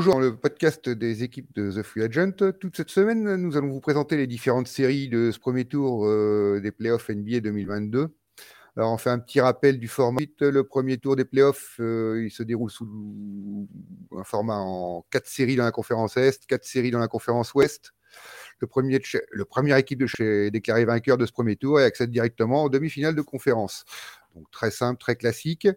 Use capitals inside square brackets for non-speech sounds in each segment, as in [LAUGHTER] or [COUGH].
bonjour, le podcast des équipes de The Free Agent. Toute cette semaine, nous allons vous présenter les différentes séries de ce premier tour euh, des playoffs NBA 2022. Alors, on fait un petit rappel du format. Le premier tour des playoffs, euh, il se déroule sous un format en quatre séries dans la conférence Est, quatre séries dans la conférence Ouest. Le premier, le première équipe de chez déclarée vainqueur de ce premier tour et accède directement en demi-finale de conférence. Donc très simple, très classique.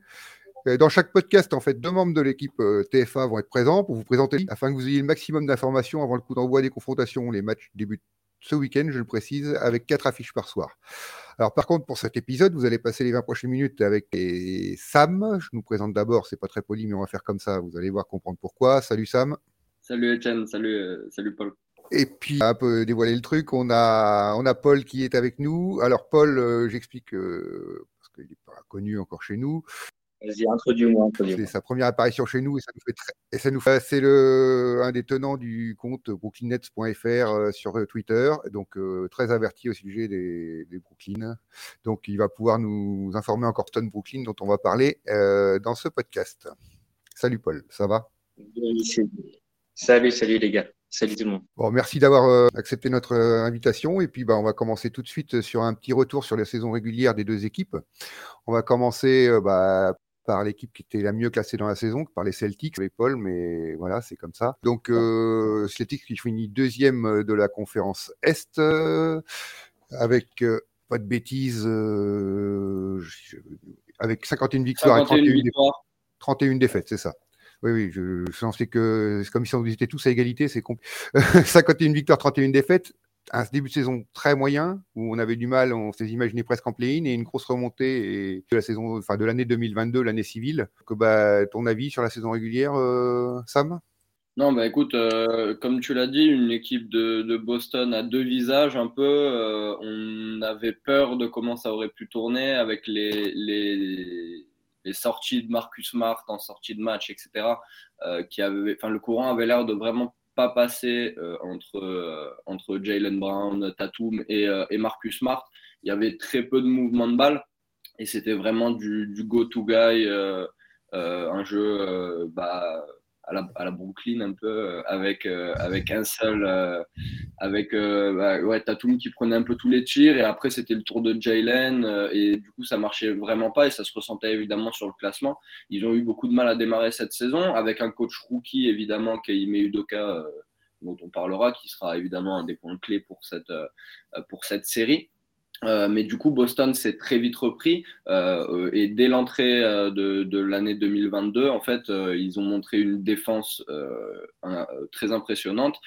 Dans chaque podcast, en fait, deux membres de l'équipe euh, TFA vont être présents pour vous présenter afin que vous ayez le maximum d'informations avant le coup d'envoi des confrontations. Les matchs débutent ce week-end, je le précise, avec quatre affiches par soir. Alors par contre, pour cet épisode, vous allez passer les 20 prochaines minutes avec Sam. Je nous présente d'abord, c'est pas très poli, mais on va faire comme ça. Vous allez voir comprendre pourquoi. Salut Sam. Salut Etienne, salut, euh, salut Paul. Et puis, un peu dévoiler le truc, on a, on a Paul qui est avec nous. Alors Paul, euh, j'explique, parce qu'il n'est pas connu encore chez nous. Vas-y, introduis-moi. c'est sa première apparition chez nous et ça nous fait, très... et ça nous fait... c'est le un des tenants du compte brooklynnets.fr euh, sur euh, Twitter, donc euh, très averti au sujet des, des, Brooklyn. Donc il va pouvoir nous informer encore Stone Brooklyn dont on va parler dans ce podcast. Salut Paul, ça va? Salut, salut les gars. Salut tout le monde. Bon, merci d'avoir accepté notre invitation. Et puis, bah, on va commencer tout de suite sur un petit retour sur la saison régulière des deux équipes. On va commencer bah, par l'équipe qui était la mieux classée dans la saison, par les Celtics avec Paul, mais voilà, c'est comme ça. Donc, euh, Celtics qui finit deuxième euh, de la conférence Est, euh, avec, euh, pas de bêtises, avec 51 victoires et 31, défaites, 31 défaites, c'est ça. Oui, oui, je, je pensais que c'est comme si on était tous à égalité, c'est 51 [LAUGHS] victoires, 31 défaites un début de saison très moyen où on avait du mal, on s'est imaginé presque en play-in et une grosse remontée et de la saison, enfin de l'année 2022, l'année civile. Que bah, ton avis sur la saison régulière, euh, Sam? Non, bah écoute, euh, comme tu l'as dit, une équipe de, Boston a deux visages un peu. Euh, on avait peur de comment ça aurait pu tourner avec les, les, les sorties de Marcus Smart en sortie de match, etc. qui avait, enfin, le courant avait l'air de vraiment pas passé euh, entre, euh, entre Jalen Brown, Tatum et, euh, et, Marcus Smart. Il y avait très peu de mouvements de balle et c'était vraiment du, du go-to-guy, un jeu bah, à la, à la, Brooklyn un peu euh, avec euh, avec un seul euh, avec bah, ouais Tatum qui prenait un peu tous les tirs et après c'était le tour de Jalen et du coup ça marchait vraiment pas et ça se ressentait évidemment sur le classement. Ils ont eu beaucoup de mal à démarrer cette saison avec un coach rookie évidemment Kaime Udoka dont on parlera qui sera évidemment un des points clés pour cette pour cette série euh, mais du coup, Boston s'est très vite repris euh, et dès l'entrée euh, de, de l'année 2022, en fait, euh, ils ont montré une défense un, très impressionnante.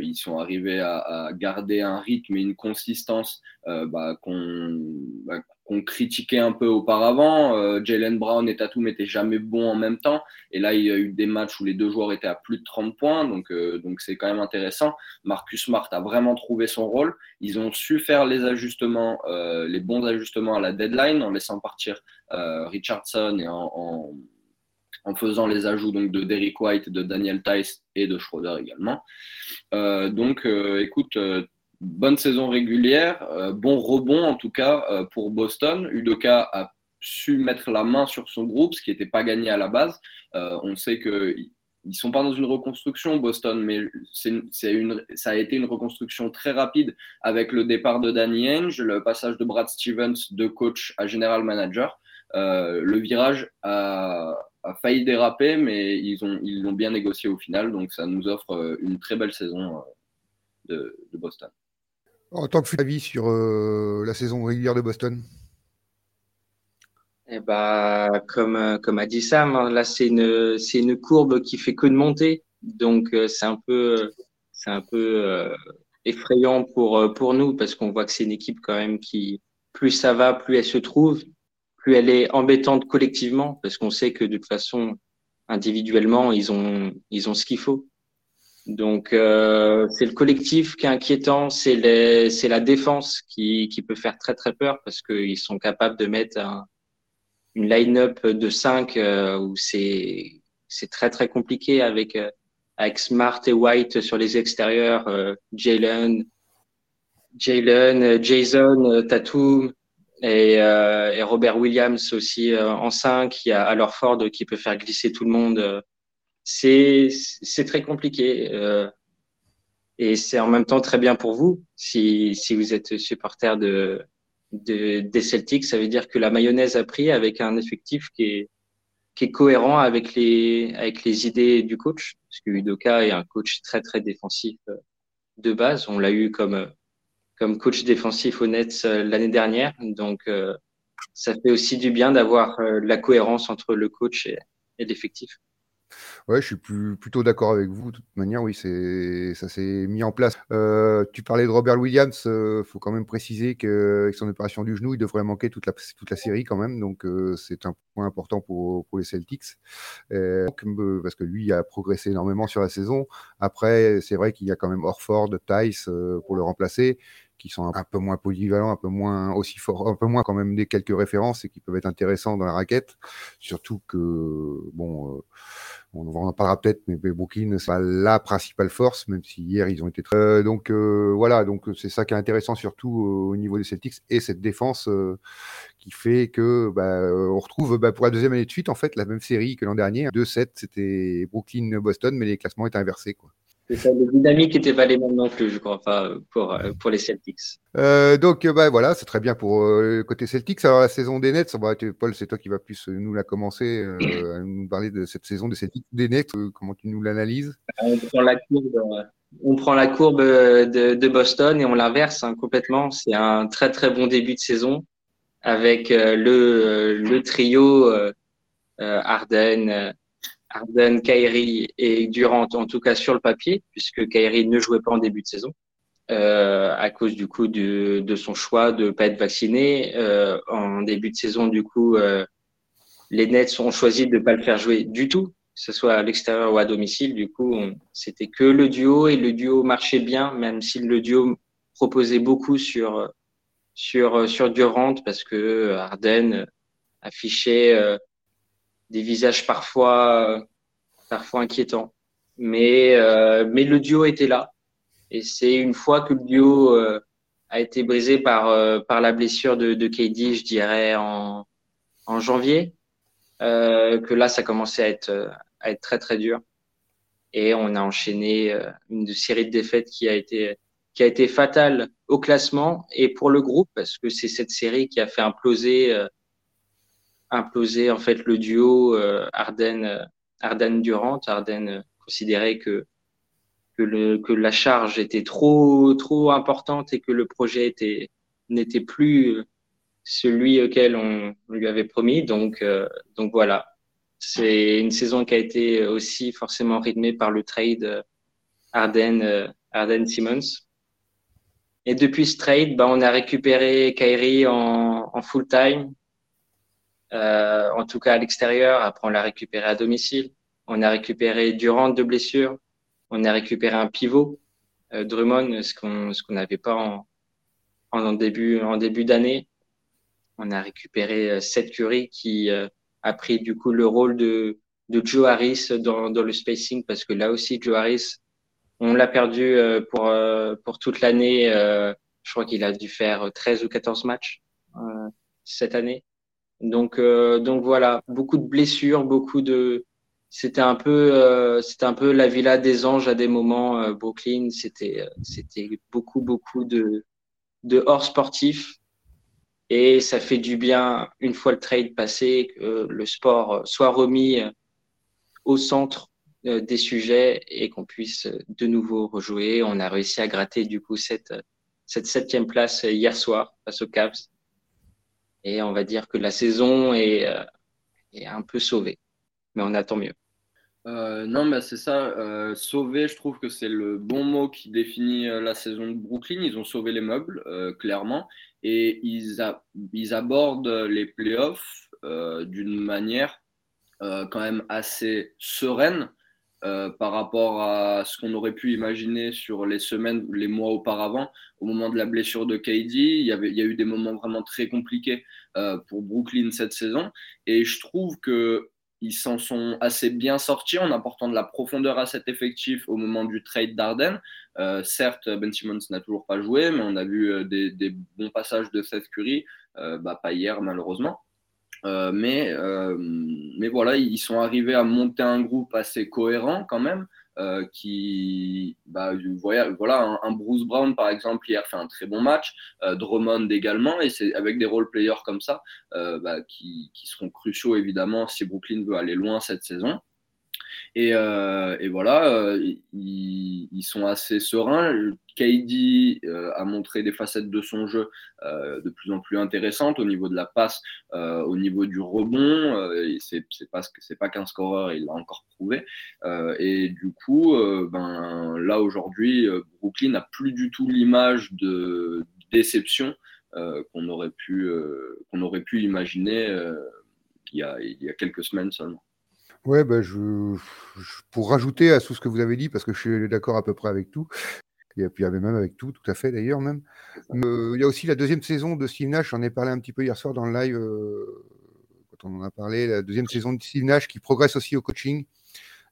ils sont arrivés à, à, garder un rythme et une consistance bah, qu'on bah, qu'on critiquait un peu auparavant. Euh, Jalen Brown et Tatum n'étaient jamais bons en même temps. Et là, il y a eu des matchs où les deux joueurs étaient à plus de 30 points. Donc, euh, donc c'est quand même intéressant. Marcus Smart a vraiment trouvé son rôle. Ils ont su faire les ajustements, euh, les bons ajustements à la deadline en laissant partir euh, Richardson et en, en, en, faisant les ajouts donc, de Derrick White, de Daniel Tice et de Schroeder également. Euh, donc, écoute, bonne saison régulière, euh, bon rebond en tout cas euh, pour Boston. Udoka a su mettre la main sur son groupe, ce qui n'était pas gagné à la base. Euh, on sait que ils sont pas dans une reconstruction Boston, mais c'est une, ça a été une reconstruction très rapide avec le départ de Danny Ainge, le passage de Brad Stevens de coach à general manager. le virage a, failli déraper, mais ils ont ils bien négocié au final, donc ça nous offre une très belle saison de Boston. En tant que avis sur euh, la saison régulière de Boston eh bah, comme, euh, comme a dit Sam, hein, là c'est une, c'est une courbe qui fait que de monter, donc euh, c'est un peu, c'est un peu effrayant pour, pour nous parce qu'on voit que c'est une équipe quand même qui, plus ça va, plus elle se trouve, plus elle est embêtante collectivement parce qu'on sait que de toute façon, individuellement, ils ont, ils ont ce qu'il faut. Donc euh, c'est le collectif qui est inquiétant, c'est la défense qui, qui peut faire très très peur parce qu'ils sont capables de mettre un, une line-up de 5 euh, où c'est c'est très très compliqué avec euh, avec Smart et White sur les extérieurs, euh, Jalen, Jalen, Jason, Tatum et, et Robert Williams aussi en 5. Il y a Alors Ford qui peut faire glisser tout le monde c'est très compliqué. Euh, et c'est en même temps très bien pour vous. Si, si vous êtes supporter de, de, des Celtics, ça veut dire que la mayonnaise a pris avec un effectif qui est, qui est cohérent avec les, avec les idées du coach. Parce que Udoka est un coach très, très défensif euh, de base. On l'a eu comme, comme coach défensif au Nets euh, l'année dernière. Donc, euh, ça fait aussi du bien d'avoir la cohérence entre le coach et l'effectif. Ouais, je suis plutôt d'accord avec vous. De toute manière, oui, c'est ça s'est mis en place. Euh, tu parlais de Robert Williams. Il euh, faut quand même préciser qu'avec son opération du genou, il devrait manquer toute la, toute la série quand même. Donc, euh, c'est un point important pour, pour les Celtics. parce que lui a progressé énormément sur la saison. Après, c'est vrai qu'il y a quand même Orford, Tice pour le remplacer qui sont un peu moins polyvalents, un peu moins aussi forts, un peu moins quand même des quelques références et qui peuvent être intéressants dans la raquette. Surtout que, bon, on en parlera peut-être, mais Brooklyn, c'est pas la principale force, même si hier ils ont été très. Euh, donc euh, voilà, donc c'est ça qui est intéressant surtout au niveau des Celtics et cette défense euh, qui fait que bah, on retrouve bah, pour la deuxième année de suite en fait la même série que l'an dernier. 2-7, c'était Brooklyn-Boston, mais les classements étaient inversés quoi. C'est ça, les dynamiques n'étaient pas les mêmes non plus, je crois, enfin, pour, euh, pour les Celtics. Euh, donc, bah, voilà, c'est très bien pour euh, le côté Celtics. Alors, la saison des Nets, Paul, c'est toi qui vas plus nous la commencer, à nous parler de cette saison des Celtics, des Nets. comment tu nous l'analyses? On prend la courbe, on prend la courbe de, de Boston et on l'inverse hein, complètement. C'est un très, très bon début de saison avec le, le trio Arden. Arden, Kairi et Durant, en tout cas sur le papier, puisque Kairi ne jouait pas en début de saison. Euh, à cause du coup de, son choix de pas être vacciné. Euh, en début de saison, du coup, euh, les Nets ont choisi de pas le faire jouer du tout, que ce soit à l'extérieur ou à domicile. Du coup, c'était que le duo et le duo marchait bien, même si le duo proposait beaucoup sur sur sur Durant parce que Arden affichait des visages parfois, euh, parfois inquiétants. Mais, euh, mais le duo était là. Et c'est une fois que le duo euh, a été brisé par, par la blessure de, de KD, je dirais, en, en janvier, que là, ça commençait à être, à être très, très dur. Et on a enchaîné une série de défaites qui a été, qui a été fatale au classement et pour le groupe, parce que c'est cette série qui a fait imploser imploser en fait le duo euh, Arden euh, Arden Durant. Arden euh, considérait que que, le, que la charge était trop trop importante et que le projet était n'était plus celui auquel on, lui avait promis. Donc donc voilà, c'est une saison qui a été aussi forcément rythmée par le trade Arden Arden Simmons. Et depuis ce trade, bah, on a récupéré Kyrie en full time. Euh, en tout cas à l'extérieur. Après, on l'a récupéré à domicile. On a récupéré Durant de blessure. On a récupéré un pivot, euh, Drummond, ce qu'on ce qu'on n'avait pas en, en, début en début d'année. On a récupéré euh, Seth Curry qui euh, a pris du coup le rôle de de Joe Harris dans, dans le spacing parce que là aussi Joe Harris, on l'a perdu pour pour toute l'année. je crois qu'il a dû faire 13 ou 14 matchs cette année. Donc, euh, donc voilà, beaucoup de blessures, beaucoup de. C'était un peu, euh, c'était un peu la villa des anges à des moments. Euh, Brooklyn, c'était, euh, c'était beaucoup, beaucoup de, de hors sportifs. Et ça fait du bien une fois le trade passé que le sport soit remis au centre des sujets et qu'on puisse de nouveau rejouer. On a réussi à gratter du coup cette cette septième place hier soir face aux Cavs. Et on va dire que la saison est, euh, est un peu sauvée. Mais on attend mieux. Euh, non, mais c'est ça. Euh, sauver, je trouve que c'est le bon mot qui définit la saison de Brooklyn. Ils ont sauvé les meubles, clairement. Et ils, ils abordent les playoffs d'une manière quand même assez sereine. Euh, par rapport à ce qu'on aurait pu imaginer sur les semaines, les mois auparavant. Au moment de la blessure de KD, il y, avait, il y a eu des moments vraiment très compliqués euh, pour Brooklyn cette saison. Et je trouve qu'ils s'en sont assez bien sortis en apportant de la profondeur à cet effectif au moment du trade d'Arden. Euh, certes, Ben Simmons n'a toujours pas joué, mais on a vu des, des bons passages de Seth Curry, bah, pas hier malheureusement. Mais, mais voilà, ils sont arrivés à monter un groupe assez cohérent quand même. Euh, qui, bah, voilà, voilà un, Bruce Brown par exemple hier fait un très bon match, euh, Drummond également, et c'est avec des role players comme ça euh, bah, qui, qui, seront cruciaux évidemment si Brooklyn veut aller loin cette saison. Et, euh, et voilà, euh, ils, sont assez sereins. KD euh, a montré des facettes de son jeu de plus en plus intéressantes au niveau de la passe, au niveau du rebond. c'est pas pas qu'un scoreur, il l'a encore prouvé. et du coup, ben là aujourd'hui, Brooklyn n'a plus du tout l'image de déception qu'on aurait pu imaginer il y a quelques semaines seulement. Ouais, bah, je, pour rajouter à tout ce que vous avez dit, parce que je suis d'accord à peu près avec tout, et puis même avec tout, tout à fait d'ailleurs même. Euh, il y a aussi la deuxième saison de Steve Nash, j'en ai parlé un petit peu hier soir dans le live, euh, quand on en a parlé, la deuxième saison de Steve Nash qui progresse aussi au coaching,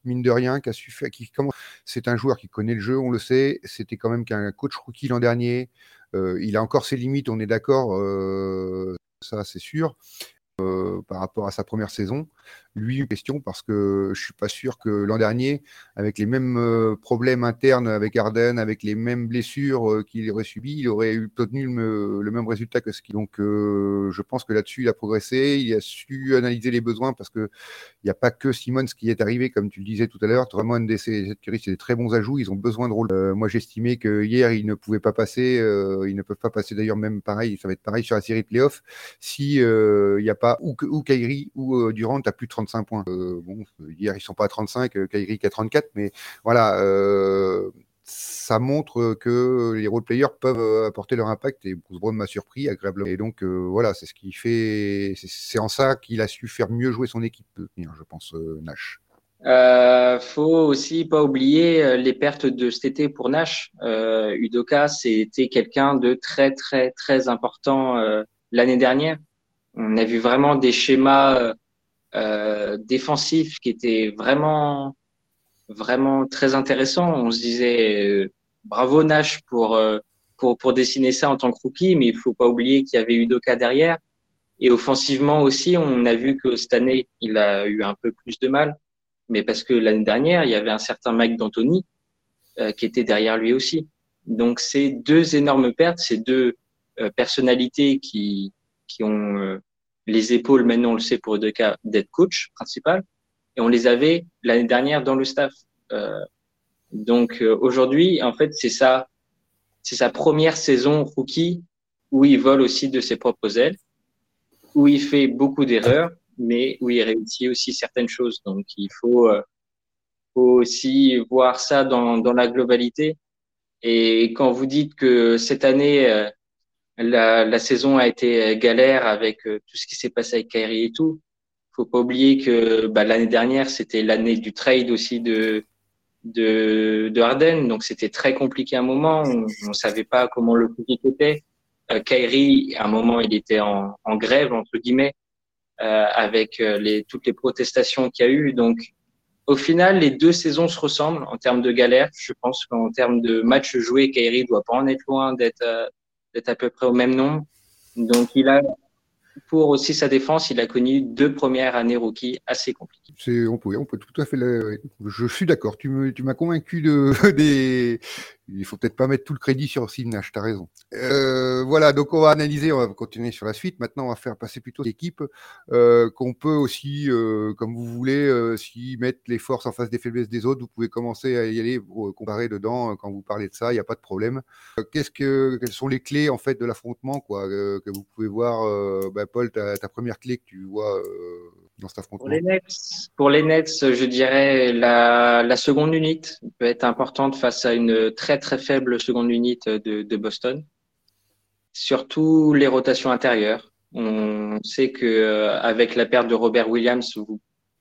mine de rien, qui a su faire, qui c'est un joueur qui connaît le jeu, on le sait, c'était quand même qu'un coach rookie l'an dernier, euh, il a encore ses limites, on est d'accord, ça c'est sûr. Par rapport à sa première saison lui une question parce que je suis pas sûr que l'an dernier, avec les mêmes euh, problèmes internes avec Arden, avec les mêmes blessures euh, qu'il aurait subies, il aurait obtenu le, même résultat que ce qui. Donc, euh, je pense que là-dessus, il a progressé, il a su analyser les besoins parce que il n'y a pas que Simmons qui est arrivé, comme tu le disais tout à l'heure. Seth Curry, c'est des très bons ajouts, ils ont besoin de rôle. moi, j'estimais que hier, ils ne pouvaient pas passer, ils ne peuvent pas passer d'ailleurs même pareil, ça va être pareil sur la série playoff si il n'y a pas ou, ou Kyrie ou Durant à plus de 30 35 points. Euh, bon, hier, ils sont pas à 35, euh, Kyrie à 34, mais voilà, euh, ça montre que les role players peuvent apporter leur impact et Bruce Brown m'a surpris agréablement. Et donc voilà, c'est ce qui fait, c'est en ça qu'il a su faire mieux jouer son équipe, je pense, Nash. Euh, faut aussi pas oublier les pertes de cet été pour Nash. Udoka, c'était quelqu'un de très très très important l'année dernière. On a vu vraiment des schémas euh, défensif qui était vraiment vraiment très intéressant. On se disait euh, bravo Nash pour, euh, pour pour dessiner ça en tant que rookie, mais il faut pas oublier qu'il y avait eu Doka derrière. Et offensivement aussi, on a vu que cette année, il a eu un peu plus de mal, mais parce que l'année dernière, il y avait un certain Mike D'Antoni qui était derrière lui aussi. Donc, c'est deux énormes pertes, ces deux personnalités qui, qui ont les épaules, maintenant on le sait pour cas d'être coach principal, et on les avait l'année dernière dans le staff. Euh, donc euh, aujourd'hui, en fait, c'est ça, c'est sa première saison rookie où il vole aussi de ses propres ailes, où il fait beaucoup d'erreurs, mais où il réussit aussi certaines choses. Donc il faut, euh, faut aussi voir ça dans, dans la globalité. Et quand vous dites que cette année, euh, la, la, saison a été galère avec euh, tout ce qui s'est passé avec Kyrie et tout. Faut pas oublier que bah, l'année dernière, c'était l'année du trade aussi de, de, de Harden. Donc, c'était très compliqué à un moment. On ne savait pas comment le public était. Euh, Kyrie, à un moment, il était en, en grève, entre guillemets, euh, avec euh, les, toutes les protestations qu'il y a eu. Donc, au final, les deux saisons se ressemblent en termes de galère. Je pense qu'en termes de matchs joués, Kyrie doit pas en être loin d'être d'être à peu près au même nombre. Donc, il a, pour aussi sa défense, il a connu deux premières années rookie assez compliquées. On peut, on peut tout à fait. Je suis d'accord. Tu m'as convaincu de, [LAUGHS] des, il faut peut-être pas mettre tout le crédit sur Steve Nash, tu as raison. Euh, voilà, donc on va analyser, on va continuer sur la suite. Maintenant, on va faire passer plutôt l'équipe euh, qu'on peut aussi, euh, comme vous voulez, euh, si mettre les forces en face des faiblesses des autres, vous pouvez commencer à y aller, pour comparer dedans quand vous parlez de ça, il n'y a pas de problème. Qu'est-ce que, quelles sont les clés en fait de l'affrontement, quoi, que vous pouvez voir, bah, Paul, ta, ta, première clé que tu vois dans cet affrontement? Pour les Nets, pour les Nets je dirais la, la seconde unité peut être importante face à une très très faible seconde unité de, Boston. Surtout les rotations intérieures. On sait que euh, avec la perte de Robert Williams,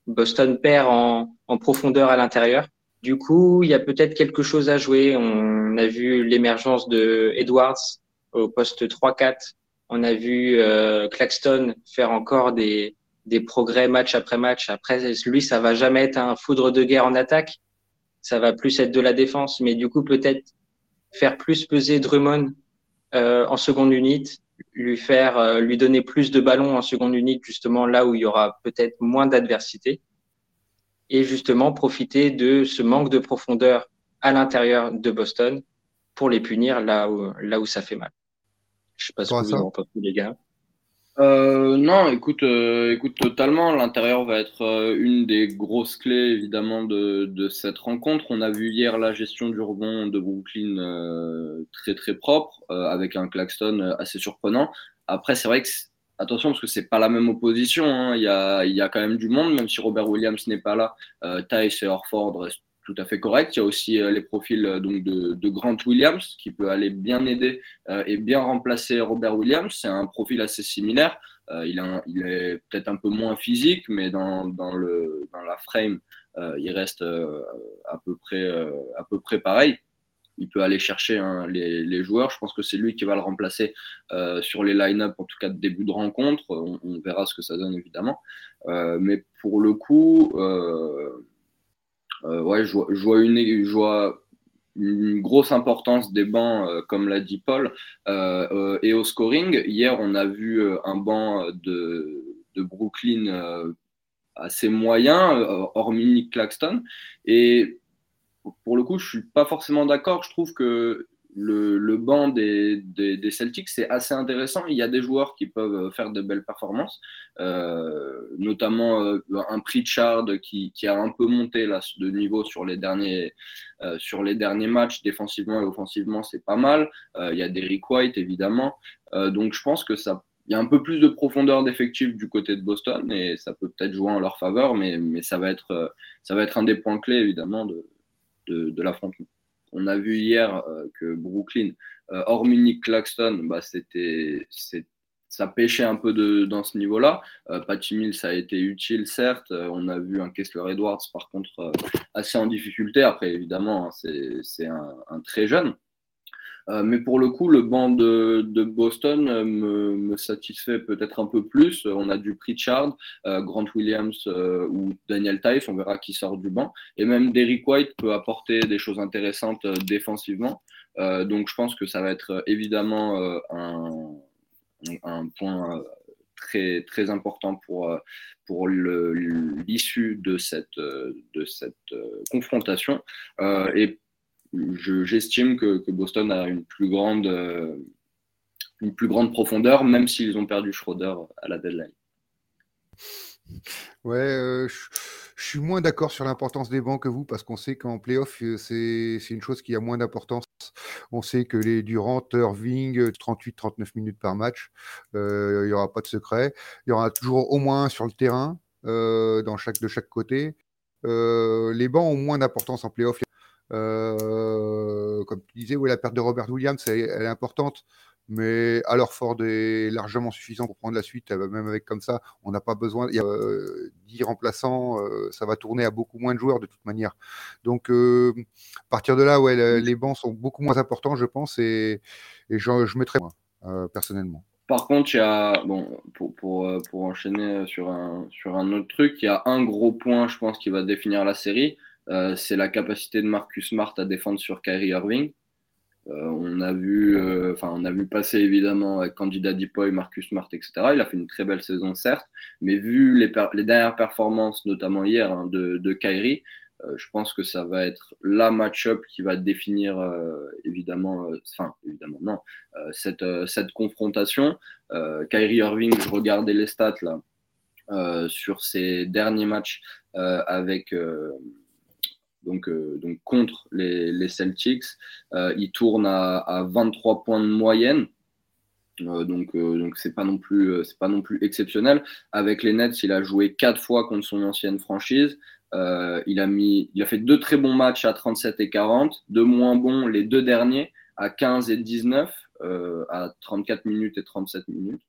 Boston perd en, en profondeur à l'intérieur. Du coup, il y a peut-être quelque chose à jouer. On a vu l'émergence de Edwards au poste 3-4. On a vu euh, Claxton faire encore des, des progrès match après match. Après, lui, ça va jamais être un foudre de guerre en attaque. Ça va plus être de la défense. Mais du coup, peut-être faire plus peser Drummond euh, en seconde unité lui faire, lui donner plus de ballons en seconde unique, justement là où il y aura peut-être moins d'adversité, et justement profiter de ce manque de profondeur à l'intérieur de Boston pour les punir là où, là où ça fait mal. Je sais pas ce que vous en pensez, les gars. Euh, non, écoute, euh, écoute totalement. L'intérieur va être euh, une des grosses clés évidemment de, de, cette rencontre. On a vu hier la gestion du rebond de Brooklyn euh, très très propre, avec un Claxton assez surprenant. Après, c'est vrai que attention parce que c'est pas la même opposition. Hein. Il, y a, il y a quand même du monde, même si Robert Williams n'est pas là. Euh, et Orford restent tout à fait correct. Il y a aussi euh, les profils euh, donc de, de, Grant Williams qui peut aller bien aider euh, et bien remplacer Robert Williams. C'est un profil assez similaire. il, a, il, est peut-être un peu moins physique, mais dans, dans, le, dans la frame, il reste à peu près à peu près pareil. Il peut aller chercher hein, les, les, joueurs. Je pense que c'est lui qui va le remplacer sur les line-up, en tout cas de début de rencontre. On, on, verra ce que ça donne évidemment. mais pour le coup, euh, ouais, je vois, une, je vois une grosse importance des bancs, euh, comme l'a dit Paul, euh, et au scoring. Hier, on a vu un banc de, de Brooklyn assez moyen, hormis Nick Claxton. Et pour le coup, je suis pas forcément d'accord. Je trouve que le, banc des, Celtics, c'est assez intéressant. Il y a des joueurs qui peuvent faire de belles performances, euh, notamment euh, un Pritchard qui, a un peu monté là, de niveau sur les derniers, euh, matchs, défensivement et offensivement, c'est pas mal. Euh, il y a Derrick White, évidemment. Euh, donc je pense que ça il y a un peu plus de profondeur d'effectif du côté de Boston et ça peut peut-être jouer en leur faveur, mais, ça, va être, un des points clés évidemment de, de, de l'affrontement. On a vu hier euh, que Brooklyn, euh, hormis Nick Claxton, bah, c'était, ça pêchait un peu dans ce niveau-là. Euh, Patty Mills a été utile, certes. Euh, on a vu un Kessler Edwards, par contre, assez en difficulté. Après, évidemment, hein, c'est un, très jeune. Euh, mais pour le coup, le banc de, Boston euh, me, satisfait peut-être un peu plus. On a du Pritchard, euh, Grant Williams ou Daniel Tice, on verra qui sort du banc. Et même Derrick White peut apporter des choses intéressantes défensivement. donc je pense que ça va être évidemment un, un point très, très important pour, pour l'issue de cette, de cette confrontation. Euh, et j'estime que, que, Boston a une plus grande, euh, une plus grande profondeur, même s'ils ont perdu Schroeder à la deadline. Ouais, euh, je, je, suis moins d'accord sur l'importance des bancs que vous parce qu'on sait qu'en playoff, euh, c'est une chose qui a moins d'importance. On sait que les Durant, Irving, 38-39 minutes par match, euh, il n'y aura pas de secret. Il y aura toujours au moins un sur le terrain euh, dans chaque, de chaque côté. Euh, les bancs ont moins d'importance en playoff. Euh, comme tu disais, oui, la perte de Robert Williams, elle, elle est importante, mais alors Ford est largement suffisant pour prendre la suite, euh, même avec comme ça, on n'a pas besoin, il y a euh, 10 remplaçants, ça va tourner à beaucoup moins de joueurs de toute manière. Donc, à partir de là, ouais, le, les bancs sont beaucoup moins importants, je pense, et, je, je mettrais moi, personnellement. Par contre, il y a, bon, pour, pour, pour enchaîner sur un, sur un autre truc, il y a un gros point, je pense, qui va définir la série euh, c'est la capacité de Marcus Smart à défendre sur Kyrie Irving. Euh, on a vu, euh, on a vu passer évidemment avec Candida Dipoy, Marcus Smart, etc. Il a fait une très belle saison, certes, mais vu les, dernières performances, notamment hier, hein, de, de Kyrie, je pense que ça va être la match-up qui va définir évidemment, enfin, évidemment, non, cette, cette confrontation. Kyrie Irving, je regardais les stats là, sur ses derniers matchs avec donc, euh, donc contre les, les Celtics. Euh, il tourne à, à, 23 points de moyenne. Euh, donc, euh, donc c'est pas non plus, euh, c'est pas non plus exceptionnel. Avec les Nets, il a joué quatre fois contre son ancienne franchise. il a mis, il a fait deux très bons matchs à 37 et 40, deux moins bons les deux derniers à 15 et 19, à 34 minutes et 37 minutes.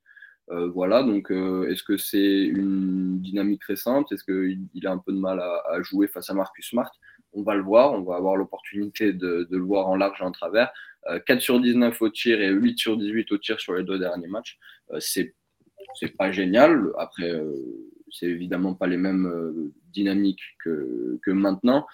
Euh, voilà, donc euh, est-ce que c'est une dynamique récente? Est-ce qu'il a un peu de mal à, à, jouer face à Marcus Smart? On va le voir, on va avoir l'opportunité de, le voir en large et en travers. Euh, 4 sur 19 au tir et 8 sur 18 au tir sur les deux derniers matchs. Euh, c'est pas génial. Après, euh, c'est évidemment pas les mêmes euh, dynamiques que, maintenant,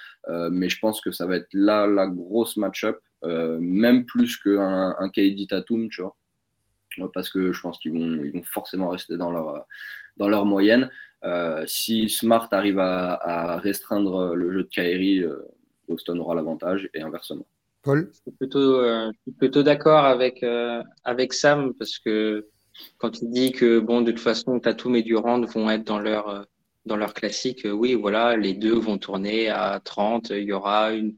mais je pense que ça va être là la grosse match-up, même plus qu'un un KD Tatum, tu vois. parce que je pense qu'ils vont, forcément rester dans leur moyenne. Si Smart arrive à, restreindre le jeu de Kyrie, Boston aura l'avantage et inversement. Paul Je suis plutôt, plutôt d'accord avec, avec Sam parce que quand il dit que bon, de toute façon, Tatum et Durant vont être dans leur dans leur classique, oui, voilà, les deux vont tourner à 30. Il y aura une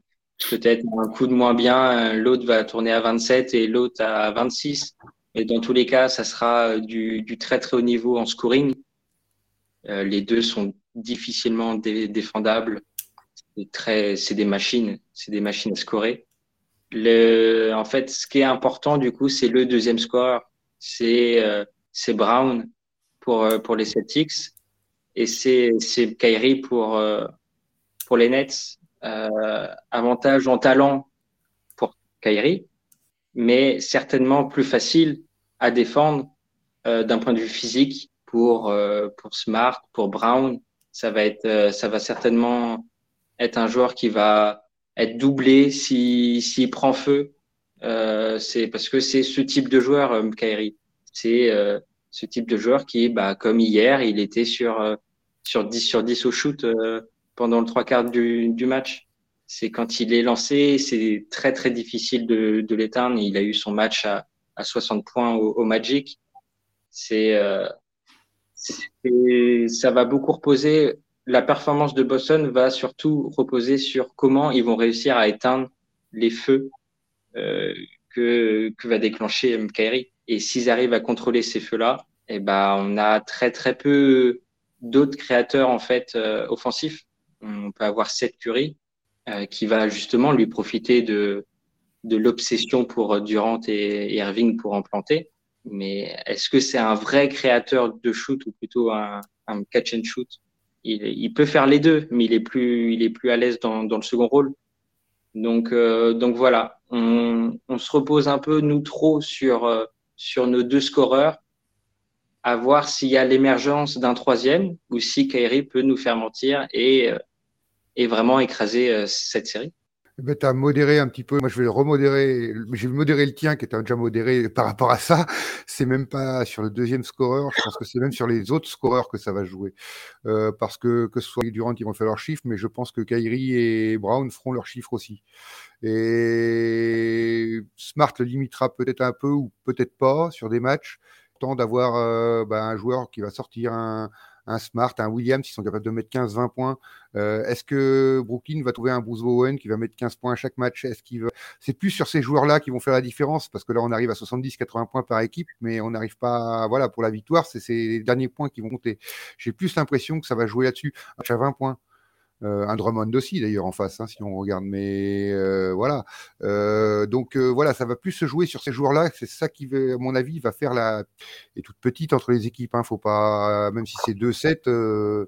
peut-être un coup de moins bien, l'autre va tourner à 27 et l'autre à 26. Mais dans tous les cas, ça sera du, du très très haut niveau en scoring. Euh, les deux sont difficilement défendables. C'est très, c'est des machines, c'est des machines à scorer. Le, en fait, ce qui est important du coup, c'est le deuxième score, c'est euh, c'est Brown pour euh, pour les Celtics et c'est c'est Kyrie pour euh, pour les Nets. Avantage en talent pour Kyrie, mais certainement plus facile à défendre d'un point de vue physique pour euh, pour Smart, pour Brown. Ça va être euh, ça va certainement être un joueur qui va être doublé si s'il prend feu. Euh, c'est parce que c'est ce type de joueur, Kyrie. C'est ce type de joueur qui, bah, comme hier, il était sur sur 10 sur 10 au shoot pendant le trois quarts du, du match. C'est quand il est lancé, c'est très très difficile de, de l'éteindre. Il a eu son match à, à 60 points au, Magic. C'est ça va beaucoup reposer. La performance de Boston va surtout reposer sur comment ils vont réussir à éteindre les feux euh, que, que va déclencher Kyrie. Et s'ils arrivent à contrôler ces feux-là, eh ben on a très très peu d'autres créateurs en fait euh, offensifs on peut avoir Seth Curry euh, qui va justement lui profiter de, de l'obsession pour Durant et, Irving pour en planter. Mais est-ce que c'est un vrai créateur de shoot ou plutôt un, catch and shoot? Il, peut faire les deux, mais il est plus, il est plus à l'aise dans, dans le second rôle. Donc, euh, donc voilà, on, on, se repose un peu nous trop sur euh, sur nos deux scoreurs, à voir s'il y a l'émergence d'un troisième ou si Kyrie peut nous faire mentir et euh, et vraiment écraser euh, cette série. Eh ben, tu as modéré un petit peu. Moi, je vais remodérer. Je vais modérer le tien qui était déjà modéré par rapport à ça. C'est même pas sur le deuxième scoreur. Je pense que c'est même sur les autres scoreurs que ça va jouer. Euh, parce que, que ce soit Durant, ils vont faire leurs chiffres, mais je pense que Kyrie et Brown feront leurs chiffres aussi. Et Smart le limitera peut-être un peu ou peut-être pas sur des matchs. Tant d'avoir euh, ben, un joueur qui va sortir un, un Smart, un Williams, ils sont capables de mettre 15-20 points. Euh, est-ce que Brooklyn va trouver un Bruce Bowen qui va mettre 15 points à chaque match? C'est plus sur ces joueurs-là qui vont faire la différence parce que là, on arrive à 70-80 points par équipe, mais on n'arrive pas, voilà, pour la victoire, c'est ces derniers points qui vont compter. J'ai plus l'impression que ça va jouer là-dessus. À 20 points. Euh, un Drummond aussi d'ailleurs en face, hein, si on regarde. Mais euh, voilà. Euh, donc voilà, ça va plus se jouer sur ces joueurs-là. C'est ça qui, à mon avis, va faire la. Et toute petite entre les équipes. Hein, faut pas, même si c'est 2-7, euh,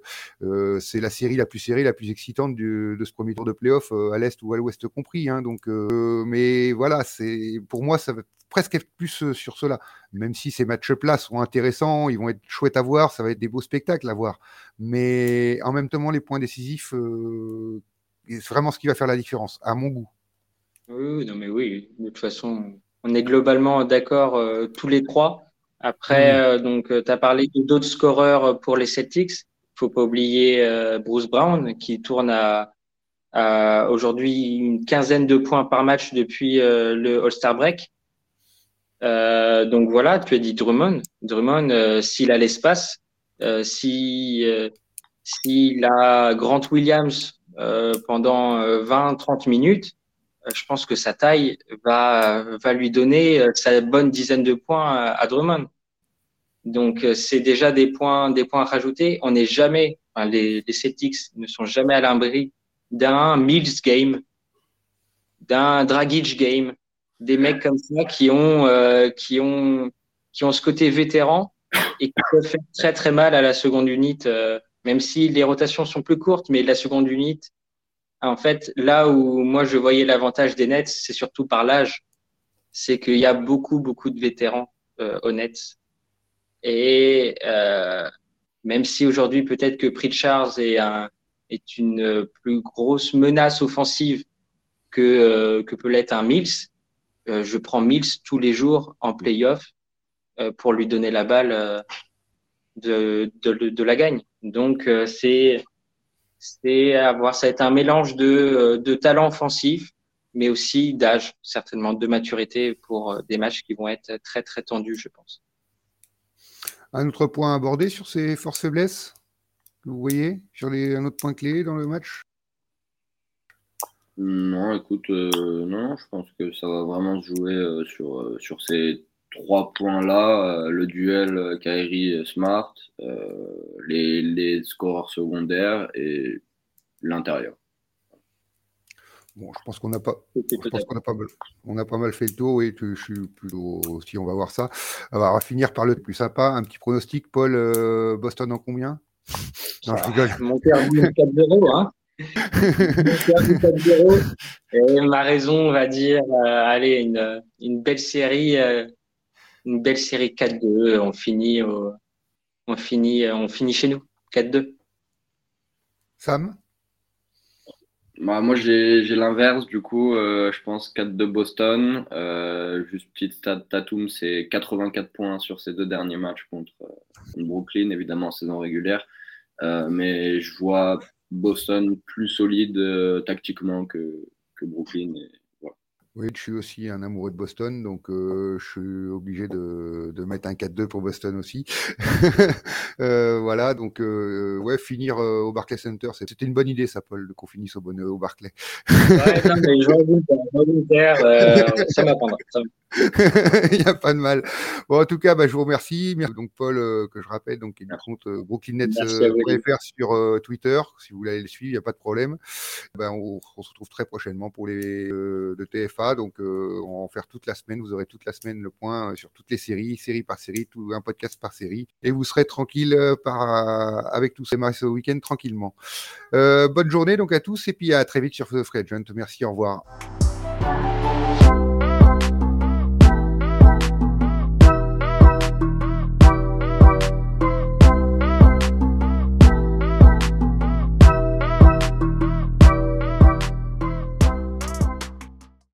c'est la série la plus serrée, la plus excitante de ce premier tour de playoff à l'est ou à l'ouest compris. Hein, donc, mais voilà, pour moi ça va presque être plus sur cela. Même si ces matchs-là sont intéressants, ils vont être chouettes à voir, ça va être des beaux spectacles à voir. Mais en même temps, les points décisifs, euh, c'est vraiment ce qui va faire la différence, à mon goût. Oui, non, mais oui, de toute façon, on est globalement d'accord euh, tous les trois. Après, mmh. euh, donc, tu as parlé d'autres scoreurs pour les Celtics. Il faut pas oublier Bruce Brown qui tourne à, à aujourd'hui une quinzaine de points par match depuis le All-Star Break. Euh, donc voilà, tu as dit Drummond. Drummond, euh, s'il a l'espace, euh, si s'il a Grant Williams pendant 20-30 minutes, je pense que sa taille va va lui donner sa bonne dizaine de points à, Drummond. Donc c'est déjà des points des points à rajouter. On n'est jamais, les Celtics ne sont jamais à l'abri d'un Mills game, d'un Dragic game, des mecs comme ça qui ont, euh, qui ont, qui ont ce côté vétéran et qui peuvent faire très très mal à la seconde unité, euh, même si les rotations sont plus courtes, mais la seconde unité, en fait, là où moi je voyais l'avantage des Nets, c'est surtout par l'âge, c'est qu'il y a beaucoup beaucoup de vétérans euh, aux Nets. Et euh, même si aujourd'hui peut-être que Pritchard est un est une plus grosse menace offensive que que peut l'être un Mills, euh, je prends Mills tous les jours en playoff. pour lui donner la balle de, de, la gagne. Donc c'est c'est avoir ça va être un mélange de, de talent offensif, mais aussi d'âge, certainement de maturité pour des matchs qui vont être très très tendus, je pense. Un autre point abordé sur ces forces faiblesses vous voyez sur les, un autre point clé dans le match? Non, écoute, euh, non, je pense que ça va vraiment se jouer euh, sur, euh, sur ces trois points-là le duel Kairi-Smart, les, les scoreurs secondaires et l'intérieur. Bon, je pense qu'on n'a pas, qu'on a pas, mal, on a pas mal fait le tour. Oui, je suis plutôt aussi. On va voir ça. on va finir par le plus sympa. Un petit pronostic, Paul. Boston en combien? Non, je rigole. Mon père dit 4-0. Hein. Mon père 4-0. Et ma raison va dire euh, allez, une, une, belle série, euh, une belle série 4-2. On finit, on, finit, on finit chez nous. 4-2. Sam? Bah, moi, j'ai l'inverse, du coup, euh, je pense 4 de Boston. Euh, juste petite stat, Tatum, c'est 84 points sur ses deux derniers matchs contre, euh, Brooklyn, évidemment en saison régulière. Euh, mais je vois Boston plus solide euh, tactiquement que, que Brooklyn. Et oui, je suis aussi un amoureux de Boston, donc euh, je suis obligé de, de mettre un 4-2 pour Boston aussi. [LAUGHS] euh, voilà, donc euh, ouais, finir euh, au Barclay Center, c'était une bonne idée, ça, Paul, qu'on finisse au, bon, au Barclay. ouais, non, mais je euh, ça m'attendra. [LAUGHS] Il n'y a pas de mal. Bon, en tout cas, bah, je vous remercie. Merci. Donc, Paul, euh, que je rappelle, donc, il compte euh, brooklynets.fr sur euh, Twitter. Si vous voulez le suivre, il n'y a pas de problème. Ben, on, on, se retrouve très prochainement pour les de TFA. Donc, on va en faire toute la semaine. Vous aurez toute la semaine le point sur toutes les séries, série par série, tout un podcast par série. Et vous serez tranquille par, avec tous ces matchs au week-end tranquillement. bonne journée donc à tous et puis à très vite sur Free Agent. Merci, au revoir.